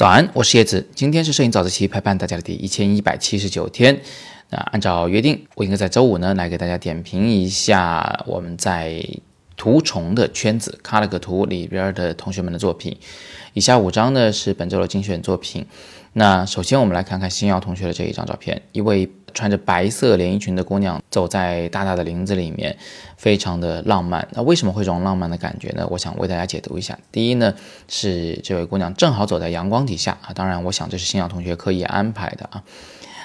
早安，我是叶子。今天是摄影早自习陪伴大家的第一千一百七十九天。那按照约定，我应该在周五呢来给大家点评一下我们在图虫的圈子卡了个图里边的同学们的作品。以下五张呢是本周的精选作品。那首先我们来看看星耀同学的这一张照片，一位穿着白色连衣裙的姑娘走在大大的林子里面，非常的浪漫。那为什么会这种浪漫的感觉呢？我想为大家解读一下。第一呢，是这位姑娘正好走在阳光底下啊，当然我想这是新耀同学刻意安排的啊。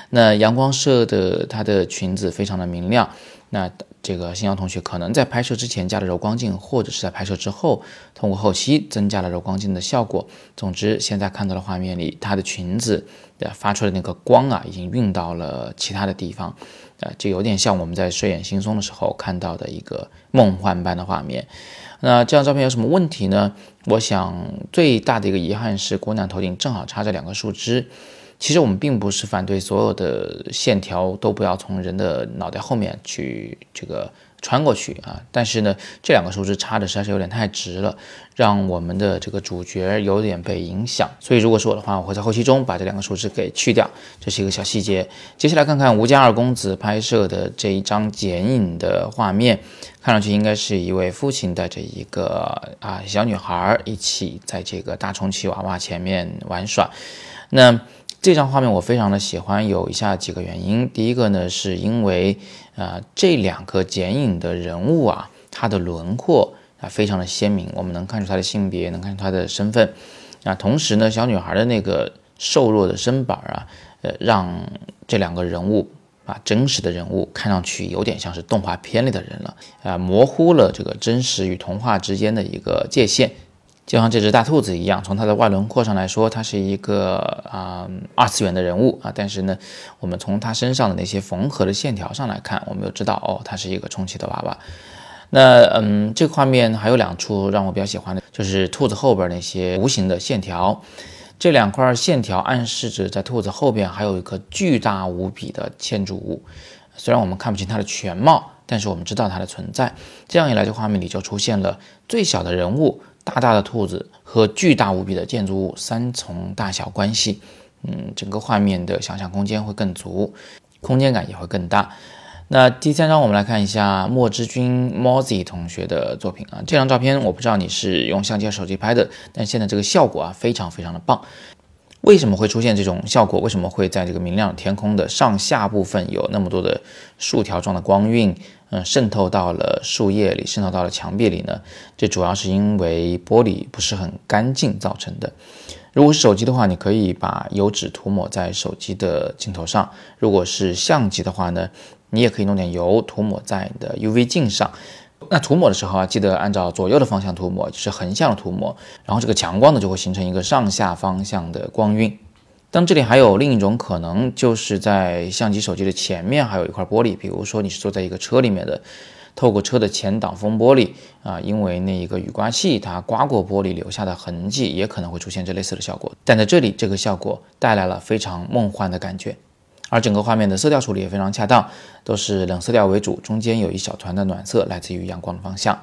那阳光射的她的裙子非常的明亮，那。这个新疆同学可能在拍摄之前加了柔光镜，或者是在拍摄之后通过后期增加了柔光镜的效果。总之，现在看到的画面里，她的裙子的发出的那个光啊，已经运到了其他的地方，呃，就有点像我们在睡眼惺忪的时候看到的一个梦幻般的画面。那这张照片有什么问题呢？我想最大的一个遗憾是，姑娘头顶正好插着两个树枝。其实我们并不是反对所有的线条都不要从人的脑袋后面去这个穿过去啊，但是呢，这两个树枝插的实在是有点太直了，让我们的这个主角有点被影响。所以如果是我的话，我会在后期中把这两个树枝给去掉，这是一个小细节。接下来看看吴家二公子拍摄的这一张剪影的画面，看上去应该是一位父亲带着一个啊小女孩一起在这个大充气娃娃前面玩耍，那。这张画面我非常的喜欢，有以下几个原因。第一个呢，是因为啊，这两个剪影的人物啊，他的轮廓啊非常的鲜明，我们能看出他的性别，能看出他的身份。啊，同时呢，小女孩的那个瘦弱的身板啊，呃，让这两个人物啊，真实的人物看上去有点像是动画片里的人了，啊，模糊了这个真实与童话之间的一个界限。就像这只大兔子一样，从它的外轮廓上来说，它是一个啊二次元的人物啊。但是呢，我们从它身上的那些缝合的线条上来看，我们就知道哦，它是一个充气的娃娃。那嗯，这个画面还有两处让我比较喜欢的，就是兔子后边那些无形的线条。这两块线条暗示着在兔子后边还有一个巨大无比的建筑物。虽然我们看不清它的全貌，但是我们知道它的存在。这样一来，这画面里就出现了最小的人物。大大的兔子和巨大无比的建筑物三重大小关系，嗯，整个画面的想象空间会更足，空间感也会更大。那第三张，我们来看一下莫之君 Mozi 同学的作品啊。这张照片我不知道你是用相机还是、手机拍的，但现在这个效果啊非常非常的棒。为什么会出现这种效果？为什么会在这个明亮天空的上下部分有那么多的竖条状的光晕？嗯，渗透到了树叶里，渗透到了墙壁里呢？这主要是因为玻璃不是很干净造成的。如果是手机的话，你可以把油脂涂抹在手机的镜头上；如果是相机的话呢，你也可以弄点油涂抹在你的 UV 镜上。那涂抹的时候啊，记得按照左右的方向涂抹，就是横向的涂抹，然后这个强光呢就会形成一个上下方向的光晕。当这里还有另一种可能，就是在相机、手机的前面还有一块玻璃，比如说你是坐在一个车里面的，透过车的前挡风玻璃啊，因为那一个雨刮器它刮过玻璃留下的痕迹，也可能会出现这类似的效果。但在这里，这个效果带来了非常梦幻的感觉，而整个画面的色调处理也非常恰当，都是冷色调为主，中间有一小团的暖色，来自于阳光的方向。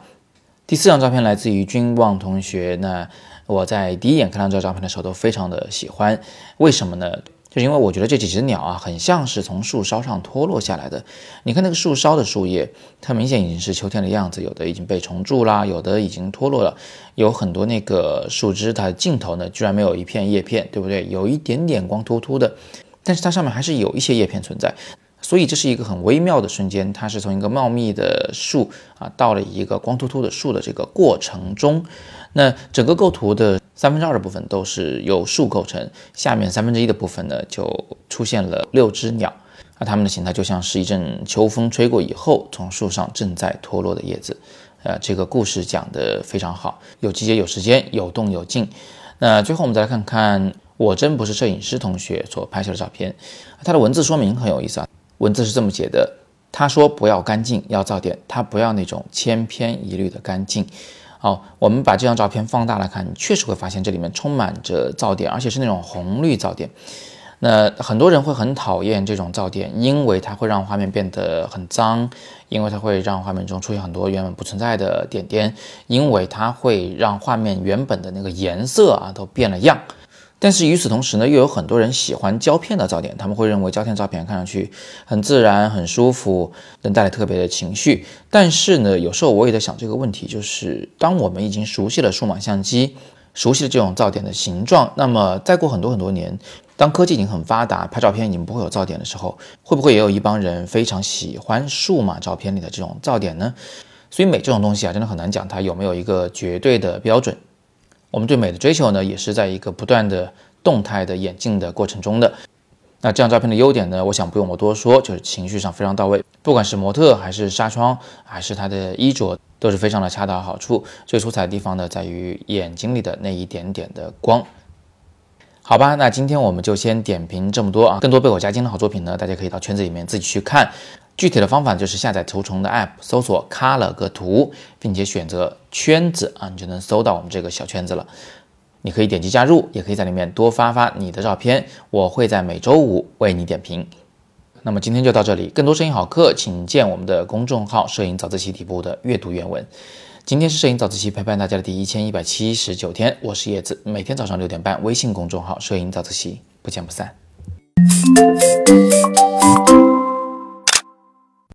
第四张照片来自于君望同学，那。我在第一眼看到这张照片的时候都非常的喜欢，为什么呢？就是因为我觉得这几只鸟啊，很像是从树梢上脱落下来的。你看那个树梢的树叶，它明显已经是秋天的样子，有的已经被虫蛀啦，有的已经脱落了，有很多那个树枝，它的尽头呢居然没有一片叶片，对不对？有一点点光秃秃的，但是它上面还是有一些叶片存在。所以这是一个很微妙的瞬间，它是从一个茂密的树啊，到了一个光秃秃的树的这个过程中，那整个构图的三分之二的部分都是由树构成，下面三分之一的部分呢就出现了六只鸟，而它们的形态就像是一阵秋风吹过以后从树上正在脱落的叶子，呃，这个故事讲得非常好，有季节有时间，有动有静。那最后我们再来看看我真不是摄影师同学所拍摄的照片，它的文字说明很有意思啊。文字是这么写的，他说不要干净，要噪点，他不要那种千篇一律的干净。好，我们把这张照片放大来看，你确实会发现这里面充满着噪点，而且是那种红绿噪点。那很多人会很讨厌这种噪点，因为它会让画面变得很脏，因为它会让画面中出现很多原本不存在的点点，因为它会让画面原本的那个颜色啊都变了样。但是与此同时呢，又有很多人喜欢胶片的噪点，他们会认为胶片照片看上去很自然、很舒服，能带来特别的情绪。但是呢，有时候我也在想这个问题，就是当我们已经熟悉了数码相机，熟悉了这种噪点的形状，那么再过很多很多年，当科技已经很发达，拍照片已经不会有噪点的时候，会不会也有一帮人非常喜欢数码照片里的这种噪点呢？所以美这种东西啊，真的很难讲它有没有一个绝对的标准。我们对美的追求呢，也是在一个不断的动态的演进的过程中的。那这张照片的优点呢，我想不用我多说，就是情绪上非常到位，不管是模特还是纱窗，还是他的衣着，都是非常的恰到好处。最出彩的地方呢，在于眼睛里的那一点点的光。好吧，那今天我们就先点评这么多啊，更多被我加精的好作品呢，大家可以到圈子里面自己去看。具体的方法就是下载图虫的 App，搜索 Color 个图，并且选择圈子啊，你就能搜到我们这个小圈子了。你可以点击加入，也可以在里面多发发你的照片，我会在每周五为你点评。那么今天就到这里，更多摄影好课，请见我们的公众号“摄影早自习”底部的阅读原文。今天是摄影早自习陪伴大家的第一千一百七十九天，我是叶子，每天早上六点半，微信公众号“摄影早自习”，不见不散。